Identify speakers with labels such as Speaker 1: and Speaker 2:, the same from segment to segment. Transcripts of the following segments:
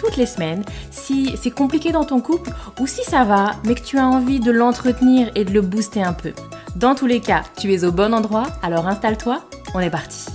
Speaker 1: toutes les semaines si c'est compliqué dans ton couple ou si ça va, mais que tu as envie de l'entretenir et de le booster un peu. Dans tous les cas, tu es au bon endroit, alors installe-toi, on est parti.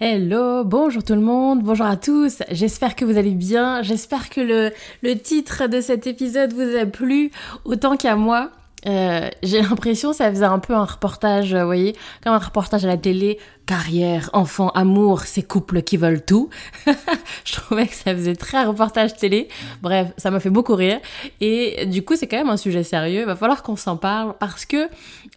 Speaker 1: Hello, bonjour tout le monde, bonjour à tous, j'espère que vous allez bien, j'espère que le, le titre de cet épisode vous a plu autant qu'à moi. Euh, j'ai l'impression ça faisait un peu un reportage, vous voyez, comme un reportage à la télé, carrière, enfant, amour, ces couples qui veulent tout. je trouvais que ça faisait très reportage télé. Bref, ça m'a fait beaucoup rire. Et du coup, c'est quand même un sujet sérieux. Il va falloir qu'on s'en parle parce que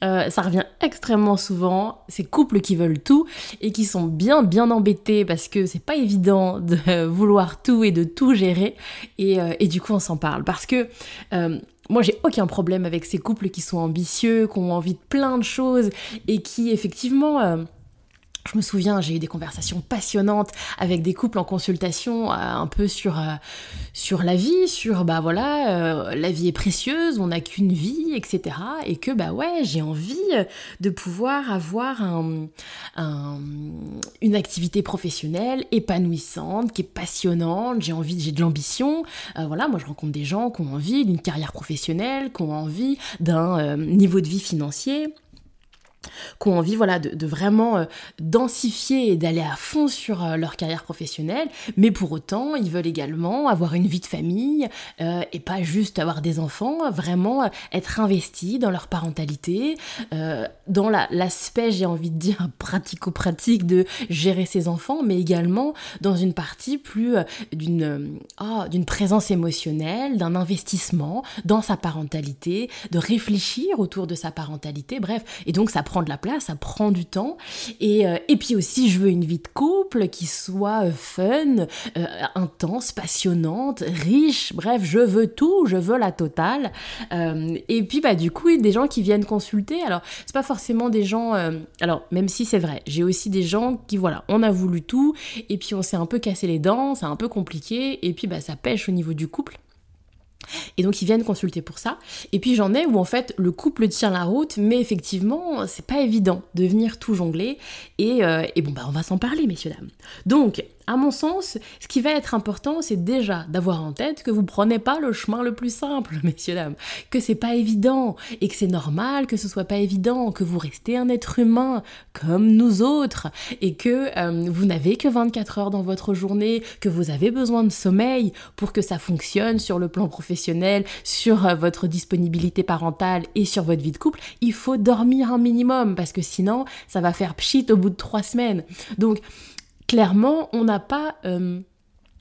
Speaker 1: euh, ça revient extrêmement souvent. Ces couples qui veulent tout et qui sont bien, bien embêtés parce que c'est pas évident de vouloir tout et de tout gérer. Euh, et du coup, on s'en parle parce que moi, j'ai aucun problème avec ces couples qui sont ambitieux, qui ont envie de plein de choses et qui, effectivement, euh, je me souviens, j'ai eu des conversations passionnantes avec des couples en consultation, euh, un peu sur, euh, sur la vie, sur bah voilà, euh, la vie est précieuse, on n'a qu'une vie, etc. Et que bah ouais, j'ai envie de pouvoir avoir un, une activité professionnelle épanouissante, qui est passionnante, j'ai envie, j'ai de l'ambition. voilà, moi je rencontre des gens qui ont envie d'une carrière professionnelle, qui ont envie d'un niveau de vie financier qui ont envie voilà, de, vraiment euh, densifier et d'aller à fond sur euh, leur carrière professionnelle, mais pour autant, ils veulent également avoir une vie de famille euh, et pas juste avoir des enfants, vraiment être investis dans leur parentalité, dans l'aspect, j'ai envie de dire, pratico-pratique de gérer ses enfants, mais également dans une partie plus d'une oh, d'une présence émotionnelle, d'un investissement dans sa parentalité, de réfléchir autour de sa parentalité, bref, et donc ça prend de la place, ça prend du temps. Et, euh, et puis aussi, je veux une vie de couple qui soit euh, fun, euh, intense, passionnante, riche, bref, je veux tout, je veux la totale. et puis, bah, du coup, des gens qui viennent consulter. Alors, c'est pas forcément des gens. alors, même si c'est vrai, j'ai aussi des gens qui, voilà, on a voulu tout, et puis on s'est un peu cassé les dents, c'est un peu compliqué, et puis, bah, ça pêche au niveau du couple. Et donc ils viennent consulter pour ça. Et puis j'en ai où en fait le couple tient la route, mais effectivement c'est pas évident de venir tout jongler. Et, euh, et bon bah on va s'en parler messieurs dames. Donc à mon sens, ce qui va être important, c'est déjà d'avoir en tête que vous prenez pas le chemin le plus simple, messieurs dames, que c'est pas évident et que c'est normal que ce soit pas évident, que vous restez un être humain comme nous autres et que euh, vous n'avez que 24 heures dans votre journée, que vous avez besoin de sommeil pour que ça fonctionne sur le plan professionnel, sur euh, votre disponibilité parentale et sur votre vie de couple, il faut dormir un minimum parce que sinon ça va faire pchit au bout de trois semaines. Donc clairement, on n'a pas... Euh,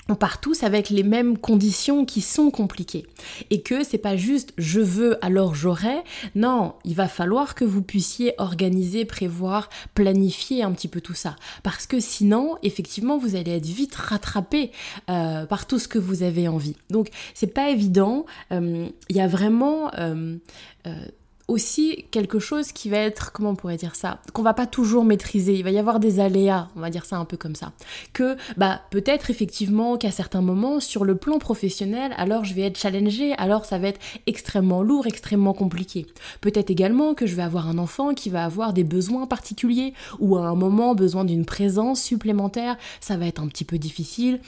Speaker 1: on part tous avec les mêmes conditions qui sont compliquées. Et que c'est pas juste je veux alors j'aurai. Non, il va falloir que vous puissiez organiser, prévoir, planifier un petit peu tout ça. Parce que sinon, effectivement, vous allez être vite rattrapé euh, par tout ce que vous avez envie. Donc, c'est pas évident. Euh, il y a vraiment aussi quelque chose qui va être, comment on pourrait dire ça, qu'on va pas toujours maîtriser. Il va y avoir des aléas, on va dire ça un peu comme ça. Que, bah, peut-être effectivement qu'à certains moments, sur le plan professionnel, alors je vais être challengée, alors ça va être extrêmement lourd, extrêmement compliqué. Peut-être également que je vais avoir un enfant qui va avoir des besoins particuliers ou à un moment besoin d'une présence supplémentaire, ça va être un petit peu difficile.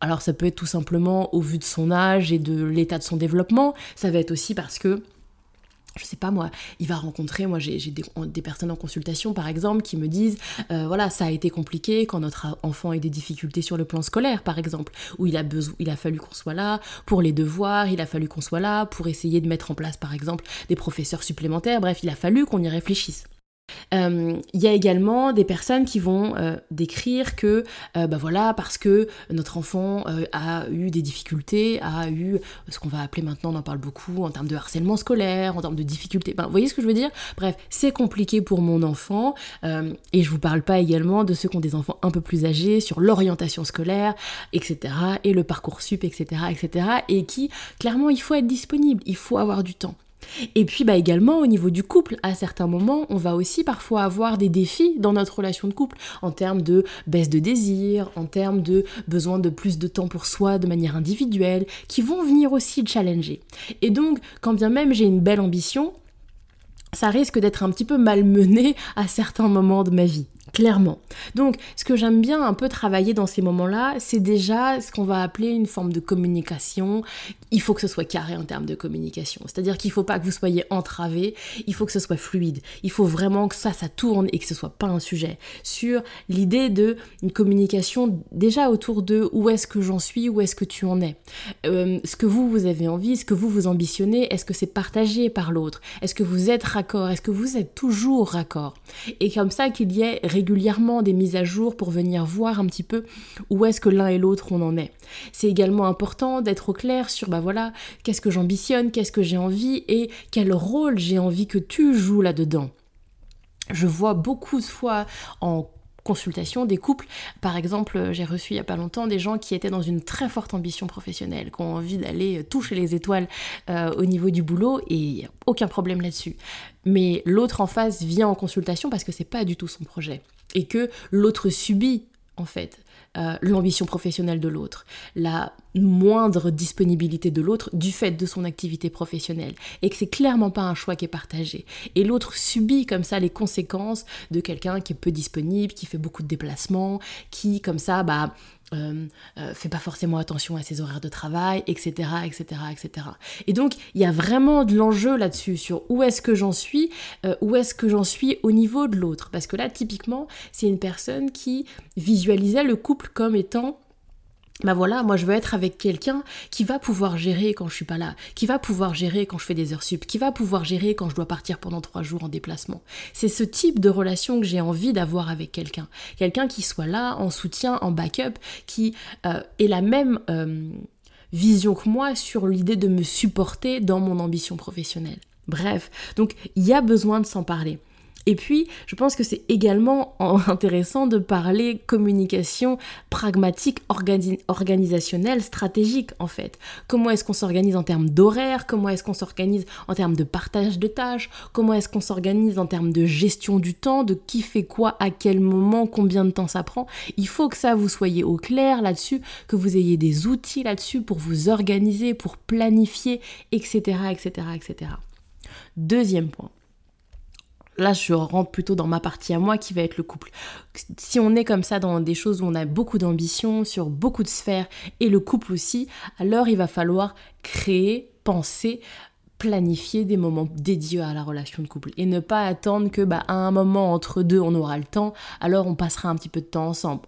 Speaker 1: Alors ça peut être tout simplement au vu de son âge et de l'état de son développement, ça va être aussi parce que je sais pas moi, il va rencontrer, moi j'ai des, personnes en consultation par exemple qui me disent, euh, voilà, ça a été compliqué quand notre enfant a des difficultés sur le plan scolaire par exemple, où il a, besoin, il a fallu qu'on soit là pour les devoirs, il a fallu qu'on soit là pour essayer de mettre en place par exemple des professeurs supplémentaires, bref, il a fallu qu'on y réfléchisse. Euh, il y a également des personnes qui vont euh, décrire que, bah voilà, parce que notre enfant a eu des difficultés, a eu ce qu'on va appeler maintenant, on en parle beaucoup, en termes de harcèlement scolaire, en termes de difficultés. Ben, vous voyez ce que je veux dire? Bref, c'est compliqué pour mon enfant. et je vous parle pas également de ceux qui ont des enfants un peu plus âgés sur l'orientation scolaire, etc. et le parcours sup, etc., etc. Et qui, clairement, il faut être disponible, il faut avoir du temps. Et puis bah également au niveau du couple, à certains moments, on va aussi parfois avoir des défis dans notre relation de couple en termes de baisse de désir, en termes de besoin de plus de temps pour soi de manière individuelle, qui vont venir aussi challenger. Et donc, quand bien même j'ai une belle ambition, ça risque d'être un petit peu malmené à certains moments de ma vie. Clairement. Donc, ce que j'aime bien un peu travailler dans ces moments-là, c'est déjà ce qu'on va appeler une forme de communication. Il faut que ce soit carré en termes de communication. C'est-à-dire qu'il ne faut pas que vous soyez entravé, il faut que ce soit fluide. Il faut vraiment que ça, ça tourne et que ce soit pas un sujet. Sur l'idée de une communication déjà autour de où est-ce que j'en suis, où est-ce que tu en es. Euh, ce que vous, vous avez envie, ce que vous, vous ambitionnez, est-ce que c'est partagé par l'autre? Est-ce que vous êtes raccord? Est-ce que vous êtes toujours raccord? Et comme ça qu'il y ait régulièrement des mises à jour pour venir voir un petit peu où est-ce que l'un et l'autre on en est. C'est également important d'être au clair sur bah voilà, qu'est-ce que j'ambitionne, qu'est-ce que j'ai envie et quel rôle j'ai envie que tu joues là-dedans. Je vois beaucoup de fois en consultation des couples. Par exemple, j'ai reçu il n'y a pas longtemps des gens qui étaient dans une très forte ambition professionnelle, qui ont envie d'aller toucher les étoiles euh, au niveau du boulot et aucun problème là-dessus. Mais l'autre en face vient en consultation parce que c'est pas du tout son projet et que l'autre subit en fait euh, l'ambition professionnelle de l'autre, la moindre disponibilité de l'autre du fait de son activité professionnelle, et que c'est clairement pas un choix qui est partagé. Et l'autre subit comme ça les conséquences de quelqu'un qui est peu disponible, qui fait beaucoup de déplacements, qui comme ça bah euh, euh, fait pas forcément attention à ses horaires de travail, etc., etc., etc. Et donc, il y a vraiment de l'enjeu là-dessus, sur où est-ce que j'en suis, euh, où est-ce que j'en suis au niveau de l'autre. Parce que là, typiquement, c'est une personne qui visualisait le couple comme étant bah voilà, moi je veux être avec quelqu'un qui va pouvoir gérer quand je suis pas là, qui va pouvoir gérer quand je fais des heures sup, qui va pouvoir gérer quand je dois partir pendant trois jours en déplacement. C'est ce type de relation que j'ai envie d'avoir avec quelqu'un. Quelqu'un qui soit là, en soutien, en backup, qui euh, ait la même euh, vision que moi sur l'idée de me supporter dans mon ambition professionnelle. Bref, donc il y a besoin de s'en parler. Et puis, je pense que c'est également intéressant de parler communication pragmatique, organisationnelle, stratégique en fait. Comment est-ce qu'on s'organise en termes d'horaire? Comment est-ce qu'on s'organise en termes de partage de tâches? Comment est-ce qu'on s'organise en termes de gestion du temps, de qui fait quoi, à quel moment, combien de temps ça prend? Il faut que ça vous soyez au clair là-dessus, que vous ayez des outils là-dessus pour vous organiser, pour planifier, etc., etc., etc. Deuxième point là je rentre plutôt dans ma partie à moi qui va être le couple. Si on est comme ça dans des choses où on a beaucoup d'ambition sur beaucoup de sphères et le couple aussi, alors il va falloir créer, penser, planifier des moments dédiés à la relation de couple. Et ne pas attendre que bah, à un moment entre deux on aura le temps, alors on passera un petit peu de temps ensemble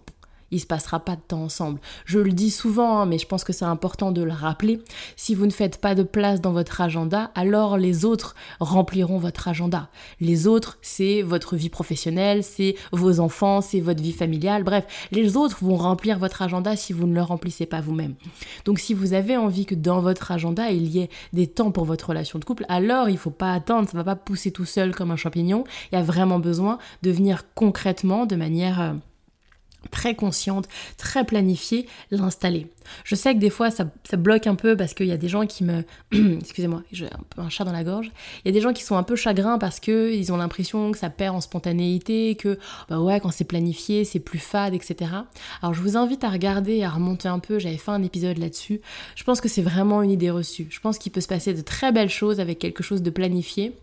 Speaker 1: il se passera pas de temps ensemble. Je le dis souvent, hein, mais je pense que c'est important de le rappeler. Si vous ne faites pas de place dans votre agenda, alors les autres rempliront votre agenda. Les autres, c'est votre vie professionnelle, c'est vos enfants, c'est votre vie familiale. Bref, les autres vont remplir votre agenda si vous ne le remplissez pas vous-même. Donc si vous avez envie que dans votre agenda, il y ait des temps pour votre relation de couple, alors il faut pas attendre, ça va pas pousser tout seul comme un champignon. Il y a vraiment besoin de venir concrètement de manière euh, très consciente, très planifiée, l'installer. Je sais que des fois ça, bloque un peu parce qu'il y a des gens qui me... Excusez-moi, j'ai un peu un chat dans la gorge. Il y a des gens qui sont un peu chagrins parce que ils ont l'impression que ça perd en spontanéité, que bah ouais quand c'est planifié c'est plus fade, etc. Alors je vous invite à regarder, à remonter un peu, j'avais fait un épisode là-dessus. Je pense que c'est vraiment une idée reçue. Je pense qu'il peut se passer de très belles choses avec quelque chose de planifié.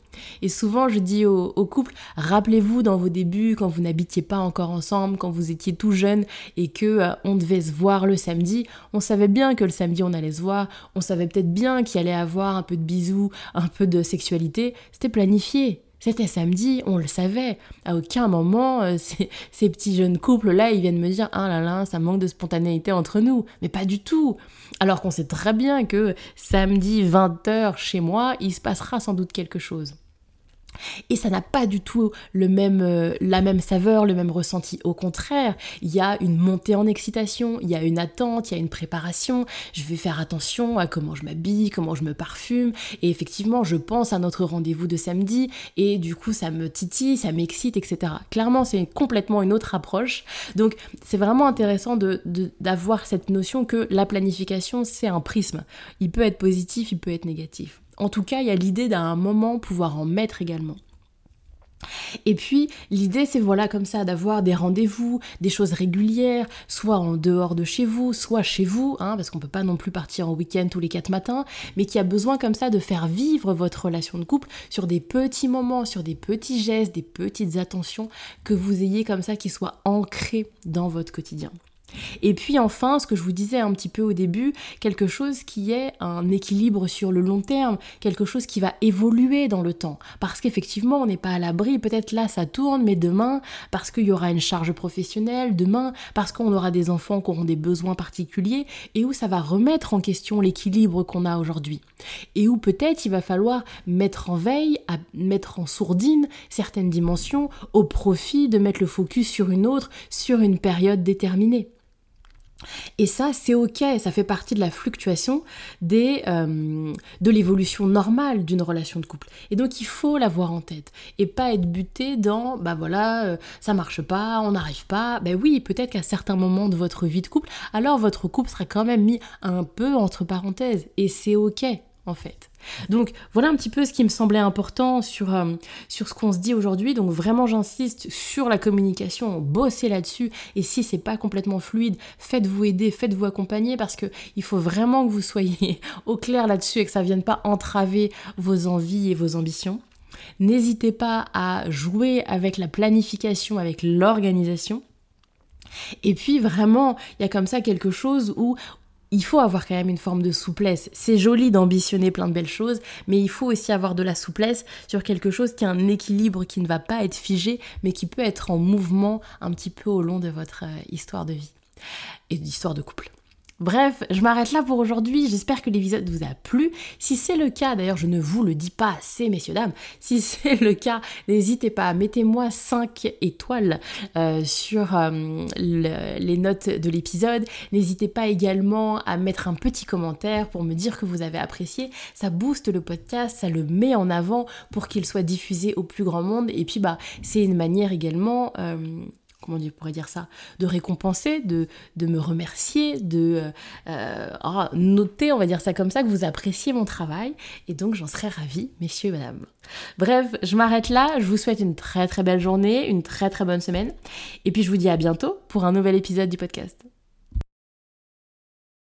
Speaker 1: Et souvent, je dis aux, couples, rappelez-vous dans vos débuts, quand vous n'habitiez pas encore ensemble, quand vous étiez tout jeune et que euh, on devait se voir le samedi, on savait bien que le samedi on allait se voir, on savait peut-être bien qu'il allait avoir un peu de bisous, un peu de sexualité, c'était planifié. C'était samedi, on le savait. À aucun moment, euh, ces, petits jeunes couples-là, ils viennent me dire Ah là là, ça manque de spontanéité entre nous. Mais pas du tout. Alors qu'on sait très bien que samedi 20h chez moi, il se passera sans doute quelque chose. Et ça n'a pas du tout le même, euh, la même saveur, le même ressenti. Au contraire, il y a une montée en excitation, il y a une attente, il y a une préparation. Je vais faire attention à comment je m'habille, comment je me parfume. Et effectivement, je pense à notre rendez-vous de samedi et du coup, ça me titille, ça m'excite, etc. Clairement, c'est complètement une autre approche. Donc, c'est vraiment intéressant d'avoir cette notion que la planification, c'est un prisme. Il peut être positif, il peut être négatif. En tout cas, il y a l'idée d'un moment pouvoir en mettre également. Et puis l'idée c'est voilà comme ça d'avoir des rendez-vous, des choses régulières, soit en dehors de chez vous, soit chez vous, hein, parce qu'on peut pas non plus partir en week-end tous les quatre matins, mais qui a besoin comme ça de faire vivre votre relation de couple sur des petits moments, sur des petits gestes, des petites attentions que vous ayez comme ça qui soient ancrés dans votre quotidien. Et puis enfin, ce que je vous disais un petit peu au début, quelque chose qui est un équilibre sur le long terme, quelque chose qui va évoluer dans le temps. Parce qu'effectivement, on n'est pas à l'abri, peut-être là ça tourne, mais demain, parce qu'il y aura une charge professionnelle, demain, parce qu'on aura des enfants qui auront des besoins particuliers, et où ça va remettre en question l'équilibre qu'on a aujourd'hui. Et où peut-être il va falloir mettre en veille, mettre en sourdine certaines dimensions au profit de mettre le focus sur une autre, sur une période déterminée. Et ça, c'est ok, ça fait partie de la fluctuation des, euh, de l'évolution normale d'une relation de couple. Et donc, il faut l'avoir en tête et pas être buté dans, bah voilà, euh, ça marche pas, on n'arrive pas. Ben oui, peut-être qu'à certains moments de votre vie de couple, alors votre couple sera quand même mis un peu entre parenthèses et c'est ok en fait. Donc voilà un petit peu ce qui me semblait important sur, euh, sur ce qu'on se dit aujourd'hui. Donc vraiment j'insiste sur la communication, bossez là-dessus. Et si c'est pas complètement fluide, faites-vous aider, faites-vous accompagner parce que il faut vraiment que vous soyez au clair là-dessus et que ça vienne pas entraver vos envies et vos ambitions. N'hésitez pas à jouer avec la planification, avec l'organisation. Et puis vraiment, il y a comme ça quelque chose où il faut avoir quand même une forme de souplesse. C'est joli d'ambitionner plein de belles choses, mais il faut aussi avoir de la souplesse sur quelque chose qui a un équilibre qui ne va pas être figé, mais qui peut être en mouvement un petit peu au long de votre euh, histoire de vie et d'histoire de couple. Bref, je m'arrête là pour aujourd'hui. J'espère que l'épisode vous a plu. Si c'est le cas, d'ailleurs, je ne vous le dis pas assez, messieurs, dames. Si c'est le cas, n'hésitez pas, mettez-moi 5 étoiles euh, sur euh, les notes de l'épisode. N'hésitez pas également à mettre un petit commentaire pour me dire que vous avez apprécié. Ça booste le podcast, ça le met en avant pour qu'il soit diffusé au plus grand monde. Et puis, bah, c'est une manière également. Euh, comment on pourrait dire ça, de récompenser, de, me remercier, de euh, euh, ah, noter, on va dire ça comme ça, que vous appréciez mon travail. Et donc j'en serais ravie, messieurs et madame. Bref, je m'arrête là. Je vous souhaite une très très belle journée, une très très bonne semaine. Et puis je vous dis à bientôt pour un nouvel épisode du podcast.